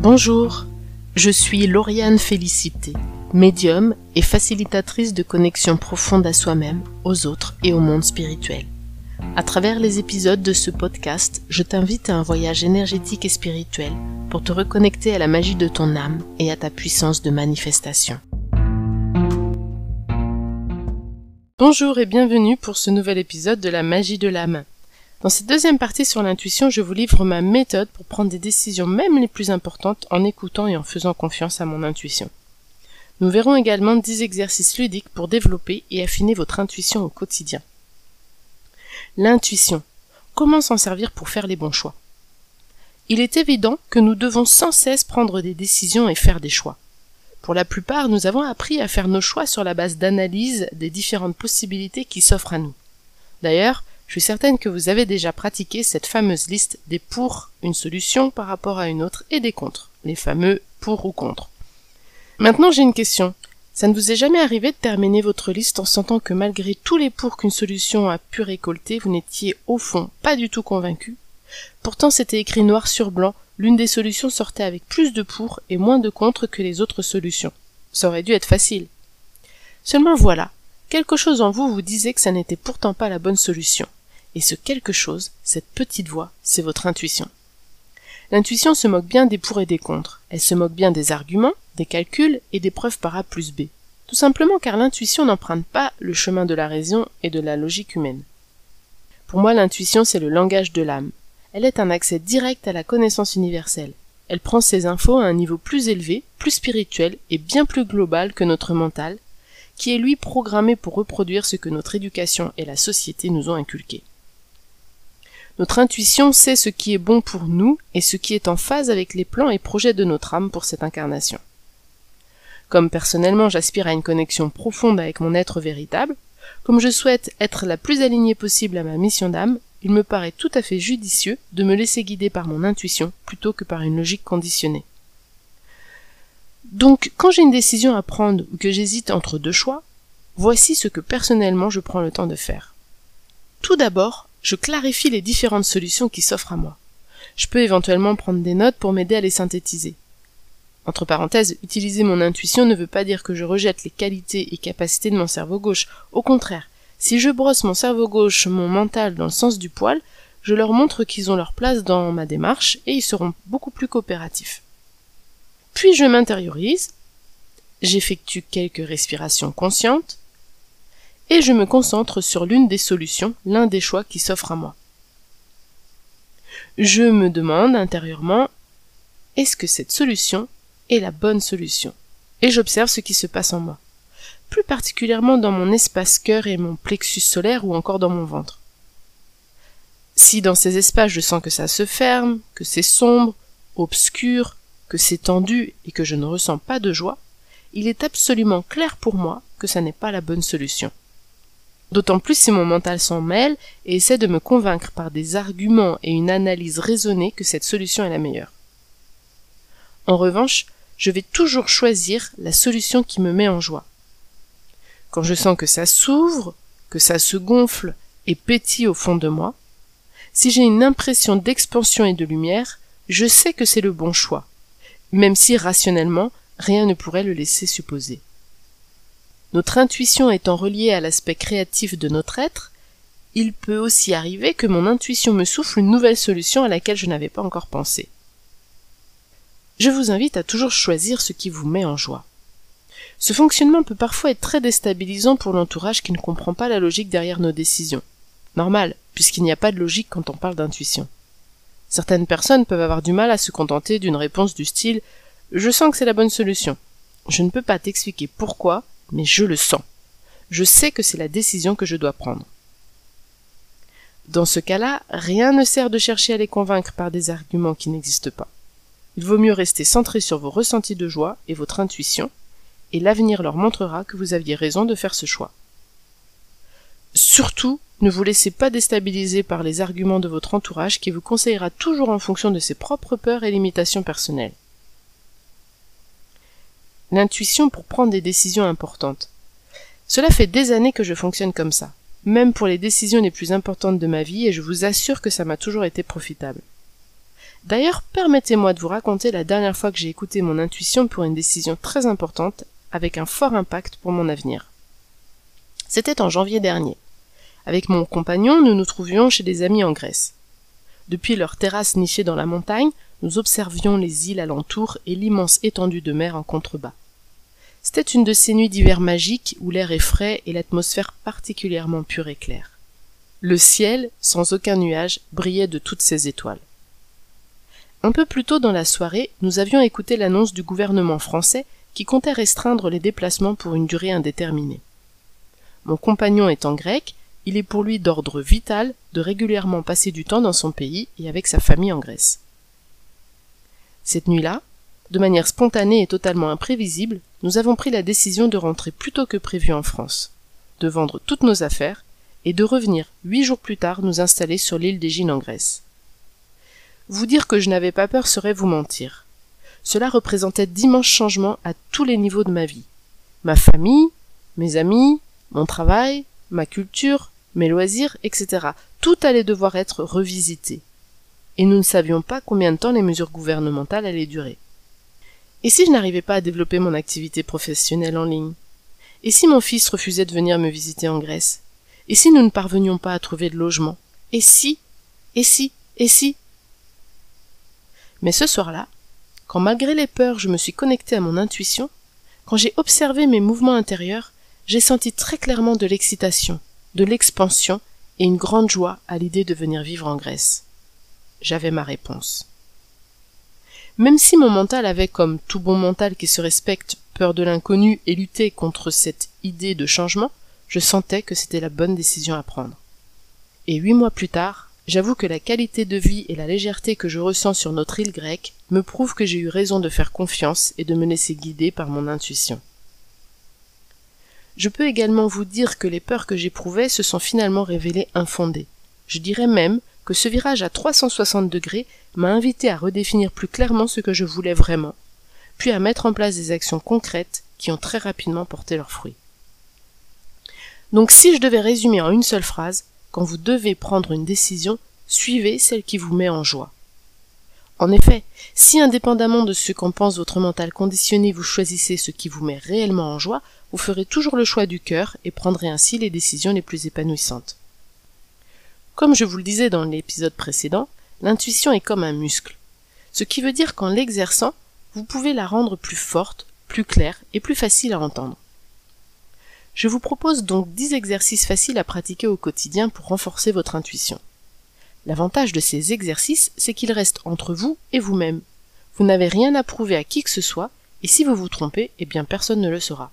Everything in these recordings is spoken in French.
Bonjour, je suis Lauriane Félicité, médium et facilitatrice de connexion profonde à soi-même, aux autres et au monde spirituel. À travers les épisodes de ce podcast, je t'invite à un voyage énergétique et spirituel pour te reconnecter à la magie de ton âme et à ta puissance de manifestation. Bonjour et bienvenue pour ce nouvel épisode de la magie de l'âme. Dans cette deuxième partie sur l'intuition, je vous livre ma méthode pour prendre des décisions même les plus importantes en écoutant et en faisant confiance à mon intuition. Nous verrons également 10 exercices ludiques pour développer et affiner votre intuition au quotidien. L'intuition. Comment s'en servir pour faire les bons choix? Il est évident que nous devons sans cesse prendre des décisions et faire des choix. Pour la plupart, nous avons appris à faire nos choix sur la base d'analyse des différentes possibilités qui s'offrent à nous. D'ailleurs, je suis certaine que vous avez déjà pratiqué cette fameuse liste des pour une solution par rapport à une autre et des contre, les fameux pour ou contre. Maintenant j'ai une question. Ça ne vous est jamais arrivé de terminer votre liste en sentant que malgré tous les pour qu'une solution a pu récolter, vous n'étiez au fond pas du tout convaincu? Pourtant c'était écrit noir sur blanc, l'une des solutions sortait avec plus de pour et moins de contre que les autres solutions. Ça aurait dû être facile. Seulement voilà, quelque chose en vous vous disait que ça n'était pourtant pas la bonne solution. Et ce quelque chose, cette petite voix, c'est votre intuition. L'intuition se moque bien des pour et des contre. Elle se moque bien des arguments, des calculs et des preuves par A plus B. Tout simplement car l'intuition n'emprunte pas le chemin de la raison et de la logique humaine. Pour moi, l'intuition, c'est le langage de l'âme. Elle est un accès direct à la connaissance universelle. Elle prend ses infos à un niveau plus élevé, plus spirituel et bien plus global que notre mental, qui est lui programmé pour reproduire ce que notre éducation et la société nous ont inculqué. Notre intuition sait ce qui est bon pour nous et ce qui est en phase avec les plans et projets de notre âme pour cette incarnation. Comme personnellement j'aspire à une connexion profonde avec mon être véritable, comme je souhaite être la plus alignée possible à ma mission d'âme, il me paraît tout à fait judicieux de me laisser guider par mon intuition plutôt que par une logique conditionnée. Donc, quand j'ai une décision à prendre ou que j'hésite entre deux choix, voici ce que personnellement je prends le temps de faire. Tout d'abord, je clarifie les différentes solutions qui s'offrent à moi. Je peux éventuellement prendre des notes pour m'aider à les synthétiser. Entre parenthèses, utiliser mon intuition ne veut pas dire que je rejette les qualités et capacités de mon cerveau gauche. Au contraire, si je brosse mon cerveau gauche, mon mental dans le sens du poil, je leur montre qu'ils ont leur place dans ma démarche et ils seront beaucoup plus coopératifs. Puis je m'intériorise, j'effectue quelques respirations conscientes, et je me concentre sur l'une des solutions, l'un des choix qui s'offre à moi. Je me demande intérieurement est-ce que cette solution est la bonne solution? Et j'observe ce qui se passe en moi, plus particulièrement dans mon espace cœur et mon plexus solaire ou encore dans mon ventre. Si dans ces espaces je sens que ça se ferme, que c'est sombre, obscur, que c'est tendu et que je ne ressens pas de joie, il est absolument clair pour moi que ça n'est pas la bonne solution. D'autant plus si mon mental s'en mêle et essaie de me convaincre par des arguments et une analyse raisonnée que cette solution est la meilleure. En revanche, je vais toujours choisir la solution qui me met en joie. Quand je sens que ça s'ouvre, que ça se gonfle et pétille au fond de moi, si j'ai une impression d'expansion et de lumière, je sais que c'est le bon choix, même si rationnellement rien ne pourrait le laisser supposer. Notre intuition étant reliée à l'aspect créatif de notre être, il peut aussi arriver que mon intuition me souffle une nouvelle solution à laquelle je n'avais pas encore pensé. Je vous invite à toujours choisir ce qui vous met en joie. Ce fonctionnement peut parfois être très déstabilisant pour l'entourage qui ne comprend pas la logique derrière nos décisions. Normal, puisqu'il n'y a pas de logique quand on parle d'intuition. Certaines personnes peuvent avoir du mal à se contenter d'une réponse du style Je sens que c'est la bonne solution. Je ne peux pas t'expliquer pourquoi, mais je le sens. Je sais que c'est la décision que je dois prendre. Dans ce cas-là, rien ne sert de chercher à les convaincre par des arguments qui n'existent pas. Il vaut mieux rester centré sur vos ressentis de joie et votre intuition, et l'avenir leur montrera que vous aviez raison de faire ce choix. Surtout, ne vous laissez pas déstabiliser par les arguments de votre entourage qui vous conseillera toujours en fonction de ses propres peurs et limitations personnelles. L'intuition pour prendre des décisions importantes. Cela fait des années que je fonctionne comme ça, même pour les décisions les plus importantes de ma vie, et je vous assure que ça m'a toujours été profitable. D'ailleurs, permettez-moi de vous raconter la dernière fois que j'ai écouté mon intuition pour une décision très importante avec un fort impact pour mon avenir. C'était en janvier dernier. Avec mon compagnon, nous nous trouvions chez des amis en Grèce. Depuis leur terrasse nichée dans la montagne, nous observions les îles alentours et l'immense étendue de mer en contrebas. C'était une de ces nuits d'hiver magiques où l'air est frais et l'atmosphère particulièrement pure et claire. Le ciel, sans aucun nuage, brillait de toutes ses étoiles. Un peu plus tôt dans la soirée, nous avions écouté l'annonce du gouvernement français qui comptait restreindre les déplacements pour une durée indéterminée. Mon compagnon étant grec, il est pour lui d'ordre vital de régulièrement passer du temps dans son pays et avec sa famille en Grèce. Cette nuit-là, de manière spontanée et totalement imprévisible, nous avons pris la décision de rentrer plus tôt que prévu en France, de vendre toutes nos affaires et de revenir huit jours plus tard nous installer sur l'île d'Égine en Grèce. Vous dire que je n'avais pas peur serait vous mentir. Cela représentait d'immenses changements à tous les niveaux de ma vie. Ma famille, mes amis, mon travail, ma culture, mes loisirs, etc. Tout allait devoir être revisité. Et nous ne savions pas combien de temps les mesures gouvernementales allaient durer. Et si je n'arrivais pas à développer mon activité professionnelle en ligne? Et si mon fils refusait de venir me visiter en Grèce? Et si nous ne parvenions pas à trouver de logement? Et si? Et si? Et si? Mais ce soir-là, quand malgré les peurs je me suis connecté à mon intuition, quand j'ai observé mes mouvements intérieurs, j'ai senti très clairement de l'excitation, de l'expansion et une grande joie à l'idée de venir vivre en Grèce. J'avais ma réponse. Même si mon mental avait, comme tout bon mental qui se respecte, peur de l'inconnu et luttait contre cette idée de changement, je sentais que c'était la bonne décision à prendre. Et huit mois plus tard, j'avoue que la qualité de vie et la légèreté que je ressens sur notre île grecque me prouvent que j'ai eu raison de faire confiance et de me laisser guider par mon intuition. Je peux également vous dire que les peurs que j'éprouvais se sont finalement révélées infondées. Je dirais même que ce virage à 360 degrés m'a invité à redéfinir plus clairement ce que je voulais vraiment, puis à mettre en place des actions concrètes qui ont très rapidement porté leurs fruits. Donc si je devais résumer en une seule phrase, quand vous devez prendre une décision, suivez celle qui vous met en joie. En effet, si indépendamment de ce qu'en pense votre mental conditionné, vous choisissez ce qui vous met réellement en joie, vous ferez toujours le choix du cœur et prendrez ainsi les décisions les plus épanouissantes. Comme je vous le disais dans l'épisode précédent, l'intuition est comme un muscle. Ce qui veut dire qu'en l'exerçant, vous pouvez la rendre plus forte, plus claire et plus facile à entendre. Je vous propose donc 10 exercices faciles à pratiquer au quotidien pour renforcer votre intuition. L'avantage de ces exercices, c'est qu'ils restent entre vous et vous-même. Vous, n'avez rien à prouver à qui que ce soit, et si vous vous trompez, eh bien personne ne le saura.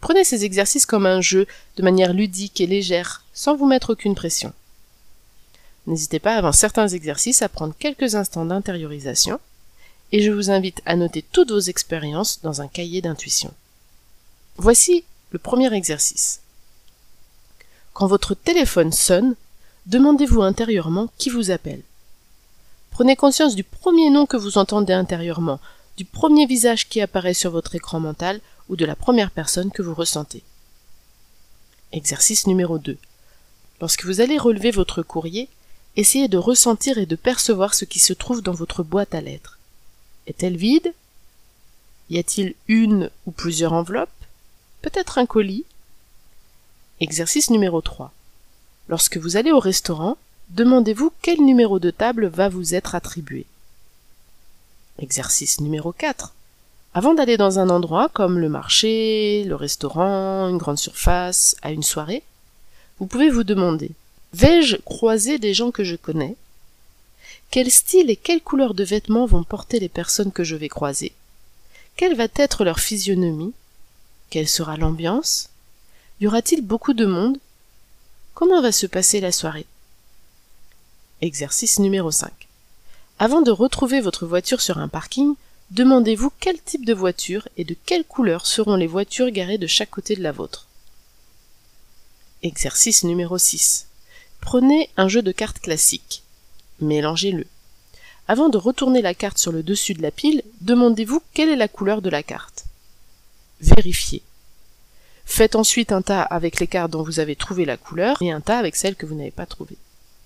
Prenez ces exercices comme un jeu, de manière ludique et légère, sans vous mettre aucune pression. N'hésitez pas avant certains exercices à prendre quelques instants d'intériorisation, et je vous invite à noter toutes vos expériences dans un cahier d'intuition. Voici le premier exercice. Quand votre téléphone sonne, demandez-vous intérieurement qui vous appelle. Prenez conscience du premier nom que vous entendez intérieurement, du premier visage qui apparaît sur votre écran mental ou de la première personne que vous ressentez. Exercice numéro 2. Lorsque vous allez relever votre courrier, essayez de ressentir et de percevoir ce qui se trouve dans votre boîte à lettres. Est-elle vide? Y a-t-il une ou plusieurs enveloppes? Peut-être un colis? Exercice numéro 3. Lorsque vous allez au restaurant, demandez-vous quel numéro de table va vous être attribué. Exercice numéro 4. Avant d'aller dans un endroit comme le marché, le restaurant, une grande surface, à une soirée, vous pouvez vous demander Vais-je croiser des gens que je connais? Quel style et quelle couleur de vêtements vont porter les personnes que je vais croiser? Quelle va être leur physionomie? Quelle sera l'ambiance? Y aura-t-il beaucoup de monde? Comment va se passer la soirée? Exercice numéro 5. Avant de retrouver votre voiture sur un parking, Demandez-vous quel type de voiture et de quelle couleur seront les voitures garées de chaque côté de la vôtre. Exercice numéro 6. Prenez un jeu de cartes classique. Mélangez-le. Avant de retourner la carte sur le dessus de la pile, demandez-vous quelle est la couleur de la carte. Vérifiez. Faites ensuite un tas avec les cartes dont vous avez trouvé la couleur et un tas avec celles que vous n'avez pas trouvées.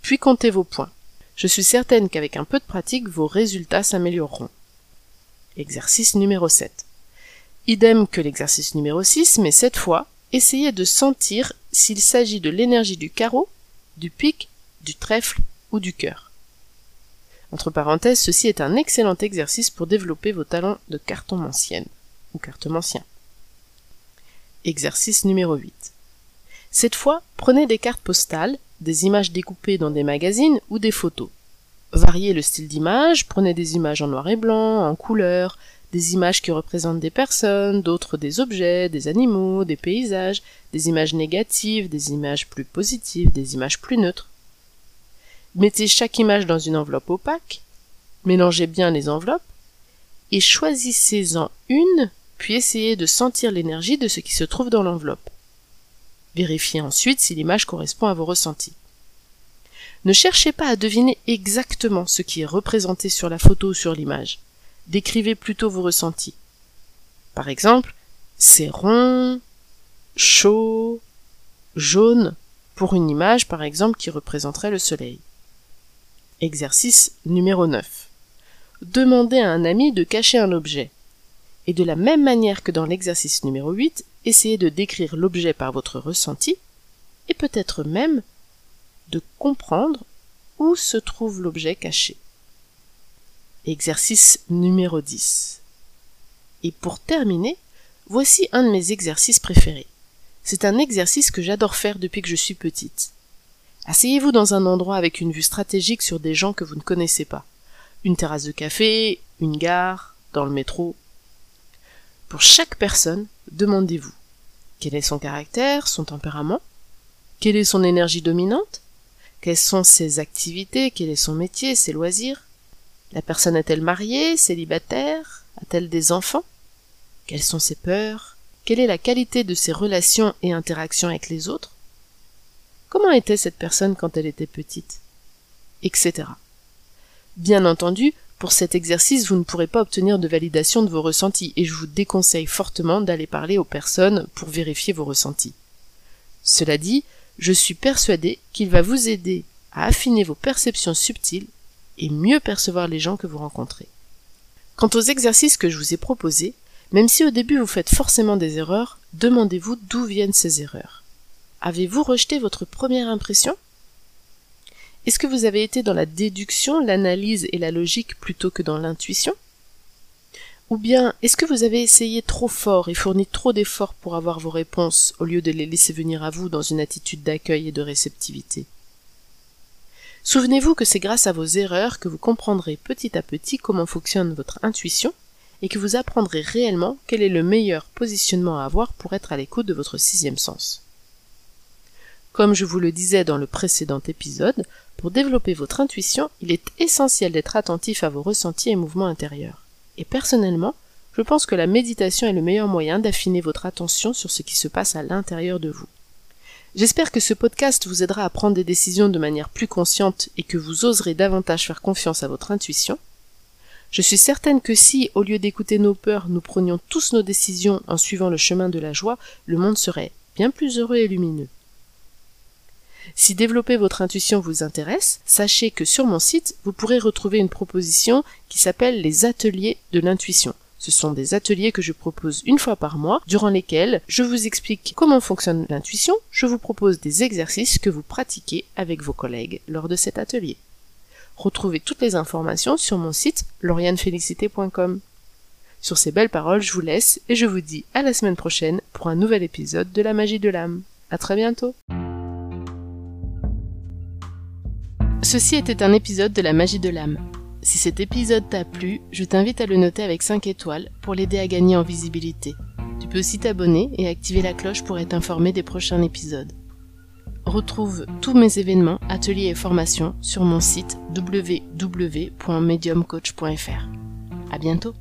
Puis comptez vos points. Je suis certaine qu'avec un peu de pratique, vos résultats s'amélioreront. Exercice numéro 7. Idem que l'exercice numéro 6, mais cette fois, essayez de sentir s'il s'agit de l'énergie du carreau, du pic, du trèfle ou du cœur. Entre parenthèses, ceci est un excellent exercice pour développer vos talents de cartomancienne ou cartomancien. Exercice numéro 8. Cette fois, prenez des cartes postales, des images découpées dans des magazines ou des photos. Variez le style d'image, prenez des images en noir et blanc, en couleur, des images qui représentent des personnes, d'autres des objets, des animaux, des paysages, des images négatives, des images plus positives, des images plus neutres. Mettez chaque image dans une enveloppe opaque, mélangez bien les enveloppes, et choisissez-en une, puis essayez de sentir l'énergie de ce qui se trouve dans l'enveloppe. Vérifiez ensuite si l'image correspond à vos ressentis. Ne cherchez pas à deviner exactement ce qui est représenté sur la photo ou sur l'image. Décrivez plutôt vos ressentis. Par exemple, c'est rond, chaud, jaune, pour une image par exemple qui représenterait le soleil. Exercice numéro 9. Demandez à un ami de cacher un objet. Et de la même manière que dans l'exercice numéro 8, essayez de décrire l'objet par votre ressenti et peut-être même de comprendre où se trouve l'objet caché. Exercice numéro 10. Et pour terminer, voici un de mes exercices préférés. C'est un exercice que j'adore faire depuis que je suis petite. Asseyez-vous dans un endroit avec une vue stratégique sur des gens que vous ne connaissez pas. Une terrasse de café, une gare, dans le métro. Pour chaque personne, demandez-vous quel est son caractère, son tempérament, quelle est son énergie dominante, quelles sont ses activités, quel est son métier, ses loisirs? La personne est-elle mariée, célibataire, a-t-elle des enfants? Quelles sont ses peurs? Quelle est la qualité de ses relations et interactions avec les autres? Comment était cette personne quand elle était petite? Etc. Bien entendu, pour cet exercice, vous ne pourrez pas obtenir de validation de vos ressentis et je vous déconseille fortement d'aller parler aux personnes pour vérifier vos ressentis. Cela dit, je suis persuadé qu'il va vous aider à affiner vos perceptions subtiles et mieux percevoir les gens que vous rencontrez. Quant aux exercices que je vous ai proposés, même si au début vous faites forcément des erreurs, demandez-vous d'où viennent ces erreurs. Avez-vous rejeté votre première impression? Est-ce que vous avez été dans la déduction, l'analyse et la logique plutôt que dans l'intuition? Ou bien est-ce que vous avez essayé trop fort et fourni trop d'efforts pour avoir vos réponses au lieu de les laisser venir à vous dans une attitude d'accueil et de réceptivité? Souvenez-vous que c'est grâce à vos erreurs que vous comprendrez petit à petit comment fonctionne votre intuition et que vous apprendrez réellement quel est le meilleur positionnement à avoir pour être à l'écoute de votre sixième sens. Comme je vous le disais dans le précédent épisode, pour développer votre intuition, il est essentiel d'être attentif à vos ressentis et mouvements intérieurs. Et personnellement, je pense que la méditation est le meilleur moyen d'affiner votre attention sur ce qui se passe à l'intérieur de vous. J'espère que ce podcast vous aidera à prendre des décisions de manière plus consciente et que vous oserez davantage faire confiance à votre intuition. Je suis certaine que si, au lieu d'écouter nos peurs, nous prenions tous nos décisions en suivant le chemin de la joie, le monde serait bien plus heureux et lumineux. Si développer votre intuition vous intéresse, sachez que sur mon site, vous pourrez retrouver une proposition qui s'appelle les ateliers de l'intuition. Ce sont des ateliers que je propose une fois par mois, durant lesquels je vous explique comment fonctionne l'intuition, je vous propose des exercices que vous pratiquez avec vos collègues lors de cet atelier. Retrouvez toutes les informations sur mon site laurianefélicité.com. Sur ces belles paroles, je vous laisse et je vous dis à la semaine prochaine pour un nouvel épisode de la magie de l'âme. À très bientôt! Ceci était un épisode de la magie de l'âme. Si cet épisode t'a plu, je t'invite à le noter avec 5 étoiles pour l'aider à gagner en visibilité. Tu peux aussi t'abonner et activer la cloche pour être informé des prochains épisodes. Retrouve tous mes événements, ateliers et formations sur mon site www.mediumcoach.fr. À bientôt!